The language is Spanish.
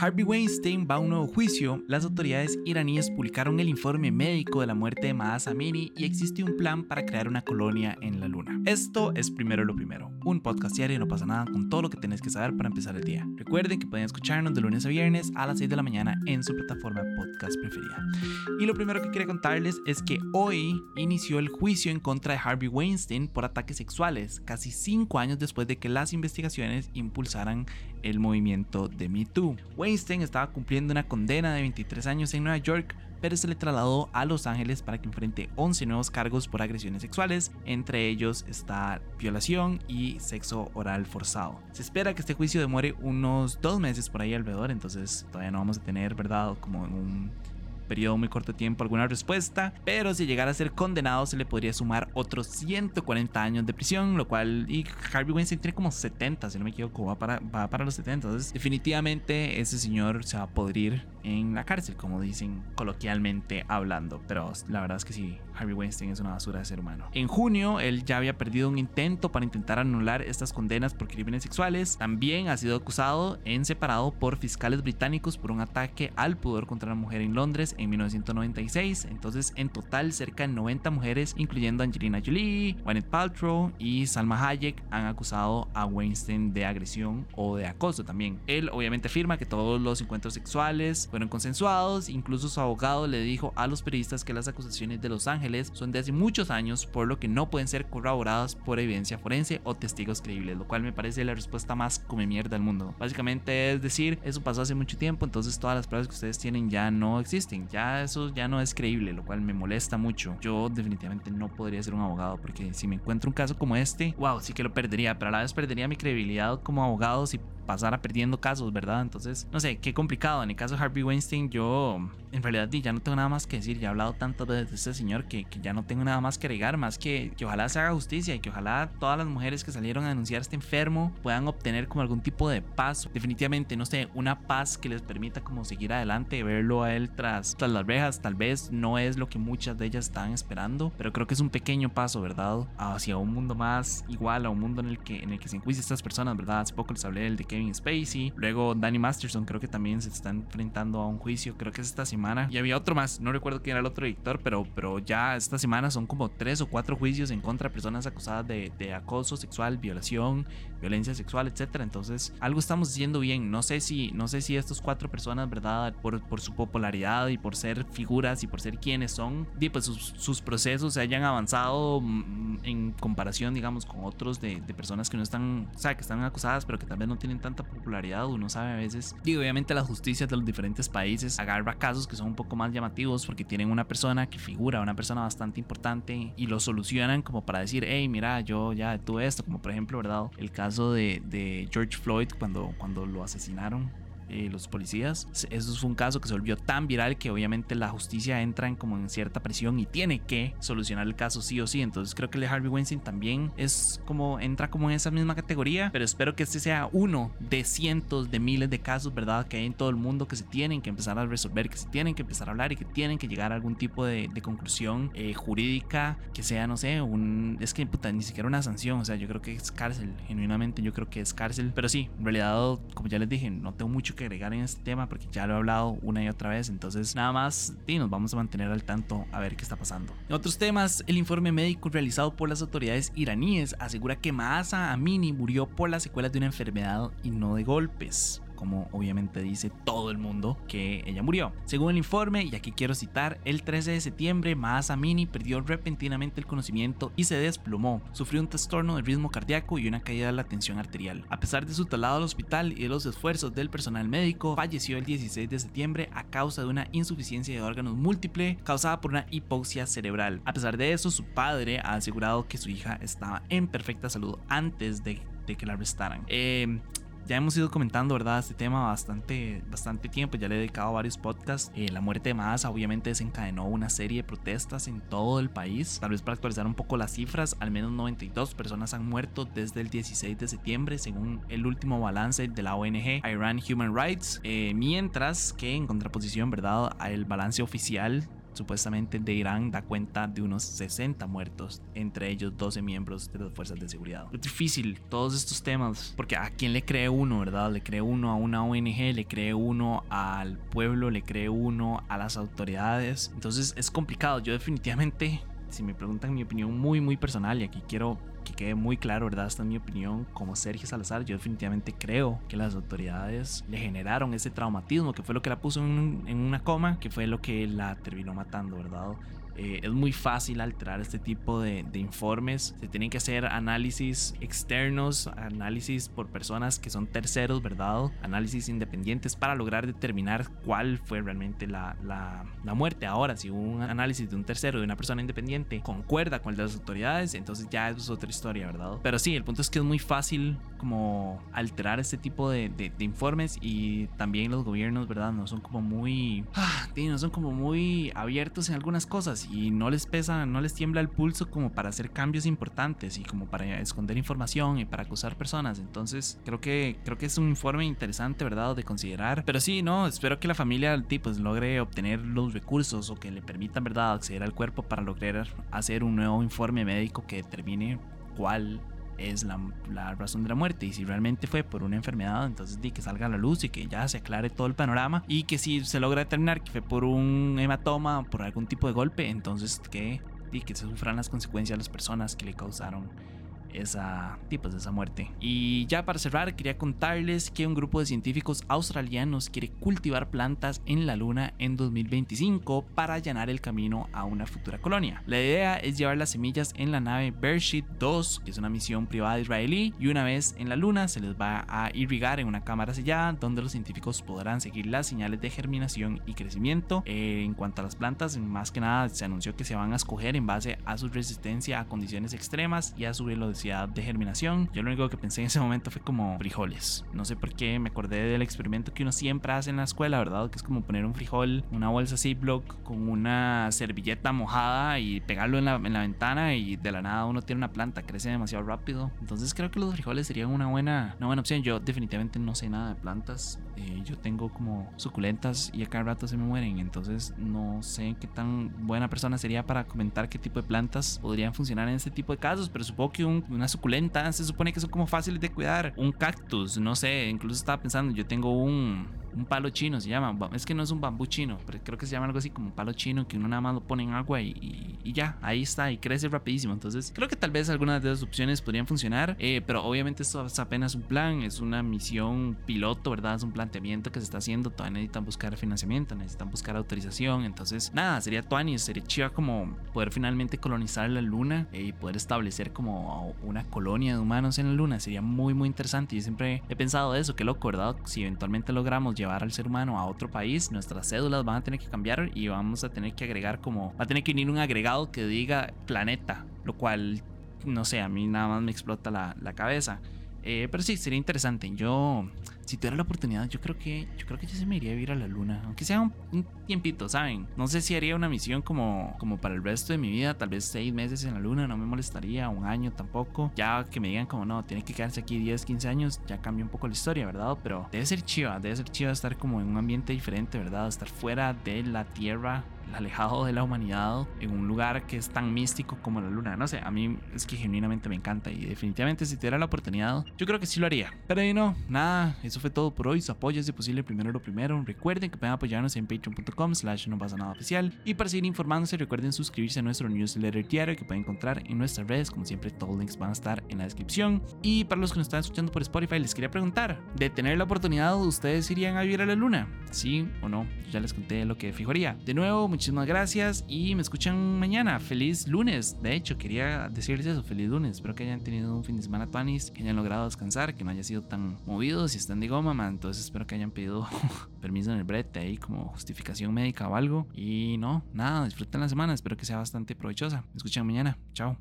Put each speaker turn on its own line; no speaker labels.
Harvey Weinstein va a un nuevo juicio, las autoridades iraníes publicaron el informe médico de la muerte de Mahsa Amini y existe un plan para crear una colonia en la luna. Esto es primero lo primero, un podcast diario no pasa nada con todo lo que tenés que saber para empezar el día. Recuerden que pueden escucharnos de lunes a viernes a las 6 de la mañana en su plataforma podcast preferida. Y lo primero que quería contarles es que hoy inició el juicio en contra de Harvey Weinstein por ataques sexuales, casi 5 años después de que las investigaciones impulsaran el movimiento de Me Too. Estaba cumpliendo una condena de 23 años en Nueva York, pero se le trasladó a Los Ángeles para que enfrente 11 nuevos cargos por agresiones sexuales, entre ellos está violación y sexo oral forzado. Se espera que este juicio demore unos dos meses por ahí alrededor, entonces todavía no vamos a tener, ¿verdad? Como un periodo muy corto de tiempo alguna respuesta, pero si llegara a ser condenado se le podría sumar otros 140 años de prisión, lo cual y Harvey Weinstein tiene como 70, si no me equivoco, va para, va para los 70, entonces definitivamente ese señor se va a podrir en la cárcel, como dicen coloquialmente hablando, pero la verdad es que sí, Harvey Weinstein es una basura de ser humano. En junio, él ya había perdido un intento para intentar anular estas condenas por crímenes sexuales. También ha sido acusado en separado por fiscales británicos por un ataque al pudor contra una mujer en Londres en 1996. Entonces, en total, cerca de 90 mujeres, incluyendo Angelina Jolie, Gwyneth Paltrow y Salma Hayek, han acusado a Weinstein de agresión o de acoso también. Él obviamente afirma que todos los encuentros sexuales fueron consensuados, incluso su abogado le dijo a los periodistas que las acusaciones de Los Ángeles son de hace muchos años, por lo que no pueden ser corroboradas por evidencia forense o testigos creíbles, lo cual me parece la respuesta más come mierda del mundo. Básicamente es decir, eso pasó hace mucho tiempo, entonces todas las pruebas que ustedes tienen ya no existen, ya eso ya no es creíble, lo cual me molesta mucho. Yo definitivamente no podría ser un abogado porque si me encuentro un caso como este, wow, sí que lo perdería, pero a la vez perdería mi credibilidad como abogado si pasara perdiendo casos, ¿verdad? Entonces, no sé, qué complicado. En el caso de Harvey Weinstein, yo en realidad ya no tengo nada más que decir. Ya he hablado tanto de este señor que, que ya no tengo nada más que agregar, más que, que ojalá se haga justicia y que ojalá todas las mujeres que salieron a denunciar este enfermo puedan obtener como algún tipo de paz. Definitivamente, no sé, una paz que les permita como seguir adelante, verlo a él tras, tras las rejas. Tal vez no es lo que muchas de ellas estaban esperando, pero creo que es un pequeño paso, ¿verdad? Hacia un mundo más igual, a un mundo en el que, en el que se enjuician estas personas, ¿verdad? Hace poco les hablé del de Kevin Spacey. Luego Danny Masterson creo que también se está enfrentando a un juicio, creo que es esta semana. Y había otro más, no recuerdo quién era el otro editor, pero, pero ya esta semana son como tres o cuatro juicios en contra de personas acusadas de, de acoso sexual, violación, violencia sexual, etcétera. Entonces, algo estamos haciendo bien. No sé si, no sé si estas cuatro personas, ¿verdad? Por, por su popularidad y por ser figuras y por ser quienes son, pues sus, sus procesos se hayan avanzado mm, en comparación, digamos, con otros de, de, personas que no están, o sea, que están acusadas, pero que tal vez no tienen tanta popularidad. Uno sabe a veces. Y obviamente las justicias de los diferentes países agarra casos que son un poco más llamativos porque tienen una persona que figura, una persona bastante importante y lo solucionan como para decir, hey, mira, yo ya tuve esto, como por ejemplo, ¿verdad? El caso de, de George Floyd cuando, cuando lo asesinaron eh, los policías. Eso fue un caso que se volvió tan viral que obviamente la justicia entra en como en cierta presión y tiene que solucionar el caso sí o sí. Entonces creo que el de Harvey Weinstein también es como entra como en esa misma categoría, pero espero que este sea uno de cientos de miles de casos, ¿verdad? Que hay en todo el mundo que se tienen que empezar a resolver, que se tienen que empezar a hablar y que tienen que llegar a algún tipo de, de conclusión eh, jurídica que sea, no sé, un es que puta, ni siquiera una sanción, o sea, yo creo que es cárcel, genuinamente yo creo que es cárcel, pero sí, en realidad, como ya les dije, no tengo mucho que agregar en este tema porque ya lo he hablado una y otra vez. Entonces, nada más, y nos vamos a mantener al tanto a ver qué está pasando. En otros temas, el informe médico realizado por las autoridades iraníes asegura que Mahsa Amini murió por las secuelas de una enfermedad y no de golpes como obviamente dice todo el mundo que ella murió. Según el informe, y aquí quiero citar, el 13 de septiembre Mahsa Amini perdió repentinamente el conocimiento y se desplomó. Sufrió un trastorno del ritmo cardíaco y una caída de la tensión arterial. A pesar de su traslado al hospital y de los esfuerzos del personal médico, falleció el 16 de septiembre a causa de una insuficiencia de órganos múltiple causada por una hipoxia cerebral. A pesar de eso, su padre ha asegurado que su hija estaba en perfecta salud antes de, de que la arrestaran. Eh, ya hemos ido comentando, ¿verdad? Este tema bastante, bastante tiempo, ya le he dedicado varios podcasts. Eh, la muerte de Massa obviamente desencadenó una serie de protestas en todo el país. Tal vez para actualizar un poco las cifras, al menos 92 personas han muerto desde el 16 de septiembre, según el último balance de la ONG Iran Human Rights. Eh, mientras que en contraposición, ¿verdad? El balance oficial supuestamente de Irán da cuenta de unos 60 muertos, entre ellos 12 miembros de las fuerzas de seguridad. Es difícil todos estos temas, porque a quién le cree uno, ¿verdad? Le cree uno a una ONG, le cree uno al pueblo, le cree uno a las autoridades. Entonces es complicado. Yo definitivamente, si me preguntan mi opinión muy, muy personal, y aquí quiero que quede muy claro, ¿verdad? Esta es mi opinión como Sergio Salazar. Yo definitivamente creo que las autoridades le generaron ese traumatismo, que fue lo que la puso en, en una coma, que fue lo que la terminó matando, ¿verdad? Eh, es muy fácil alterar este tipo de, informes. Se tienen que hacer análisis externos, análisis por personas que son terceros, ¿verdad? Análisis independientes para lograr determinar cuál fue realmente la, la, la muerte. Ahora, si un análisis de un tercero, de una persona independiente, concuerda con el de las autoridades, entonces ya es otra historia, ¿verdad? Pero sí, el punto es que es muy fácil como alterar este tipo de, de, informes y también los gobiernos, ¿verdad? No son como muy... Ah, no son como muy abiertos en algunas cosas y no les pesa, no les tiembla el pulso como para hacer cambios importantes y como para esconder información y para acusar personas. Entonces creo que creo que es un informe interesante, ¿verdad? De considerar. Pero sí, no, espero que la familia del tipo pues, logre obtener los recursos o que le permitan, ¿verdad? Acceder al cuerpo para lograr hacer un nuevo informe médico que determine cuál es la, la, razón de la muerte. Y si realmente fue por una enfermedad, entonces di que salga a la luz y que ya se aclare todo el panorama. Y que si se logra determinar que fue por un hematoma, por algún tipo de golpe, entonces que, di que se sufran las consecuencias las personas que le causaron esa, de esa muerte. Y ya para cerrar, quería contarles que un grupo de científicos australianos quiere cultivar plantas en la Luna en 2025 para allanar el camino a una futura colonia. La idea es llevar las semillas en la nave Beresheet 2, que es una misión privada israelí, y una vez en la Luna se les va a irrigar en una cámara sellada donde los científicos podrán seguir las señales de germinación y crecimiento. Eh, en cuanto a las plantas, más que nada se anunció que se van a escoger en base a su resistencia a condiciones extremas y a su velocidad de germinación. Yo lo único que pensé en ese momento fue como frijoles. No sé por qué me acordé del experimento que uno siempre hace en la escuela, ¿verdad? Que es como poner un frijol, una bolsa Ziploc con una servilleta mojada y pegarlo en la, en la ventana y de la nada uno tiene una planta, crece demasiado rápido. Entonces creo que los frijoles serían una buena, una opción. Yo definitivamente no sé nada de plantas. Eh, yo tengo como suculentas y a cada rato se me mueren. Entonces no sé qué tan buena persona sería para comentar qué tipo de plantas podrían funcionar en este tipo de casos. Pero supongo que un, una suculenta se supone que son como fáciles de cuidar. Un cactus, no sé, incluso estaba pensando, yo tengo un un palo chino se llama. Es que no es un bambú chino, pero creo que se llama algo así como un palo chino que uno nada más lo pone en agua y, y, ya, ahí está y crece rapidísimo. Entonces creo que tal vez algunas de esas opciones podrían funcionar, eh, pero obviamente esto es apenas un plan, es una misión piloto, ¿verdad? Es un planteamiento que se está haciendo. Todavía necesitan buscar financiamiento, necesitan buscar autorización. Entonces, nada, sería Tuani, sería chiva como poder finalmente colonizar la luna eh, y poder establecer como una colonia de humanos en la luna. Sería muy, muy interesante. Yo siempre he pensado eso, qué loco, ¿verdad? Si eventualmente logramos llevar al ser humano a otro país, nuestras cédulas van a tener que cambiar y vamos a tener que agregar como, va a tener que venir un agregado que diga planeta, lo cual, no sé, a mí nada más me explota la, la cabeza. Eh, pero sí, sería interesante. Yo, si tuviera la oportunidad, yo creo que yo creo que yo se me iría a vivir a la luna, aunque sea un, tiempito, ¿saben? No sé si haría una misión como, como para el resto de mi vida, tal vez seis meses en la luna, no me molestaría, un año tampoco. Ya que me digan como no, tiene que quedarse aquí 10, 15 años, ya cambia un poco la historia, ¿verdad? Pero debe ser chiva, debe ser chiva estar como en un ambiente diferente, ¿verdad? Estar fuera de la Tierra alejado de la humanidad, en un lugar que es tan místico como la luna. No sé, a mí es que genuinamente me encanta y definitivamente si tuviera la oportunidad, yo creo que sí lo haría. Pero ahí no, nada, eso fue todo por hoy. Su apoyo es de posible primero lo primero. Recuerden que pueden apoyarnos en patreon.com slash no pasa nada oficial. Y para seguir informándose, recuerden suscribirse a nuestro newsletter diario que pueden encontrar en nuestras redes. Como siempre, todos los links van a estar en la descripción. Y para los que nos están escuchando por Spotify, les quería preguntar, de tener la oportunidad, ¿ustedes irían a vivir a la luna? ¿Sí o no? Ya les conté lo que fijaría. De nuevo, muchísimas gracias y me escuchan mañana. Feliz lunes. De hecho, quería decirles eso. Feliz lunes. Espero que hayan tenido un fin de semana panis, que hayan logrado descansar, que no haya sido tan movidos. Si están de goma, man, entonces espero que hayan pedido permiso en el brete ahí como justificación médica o algo. Y no, nada, disfruten la semana. Espero que sea bastante provechosa. Me escuchan mañana. Chao.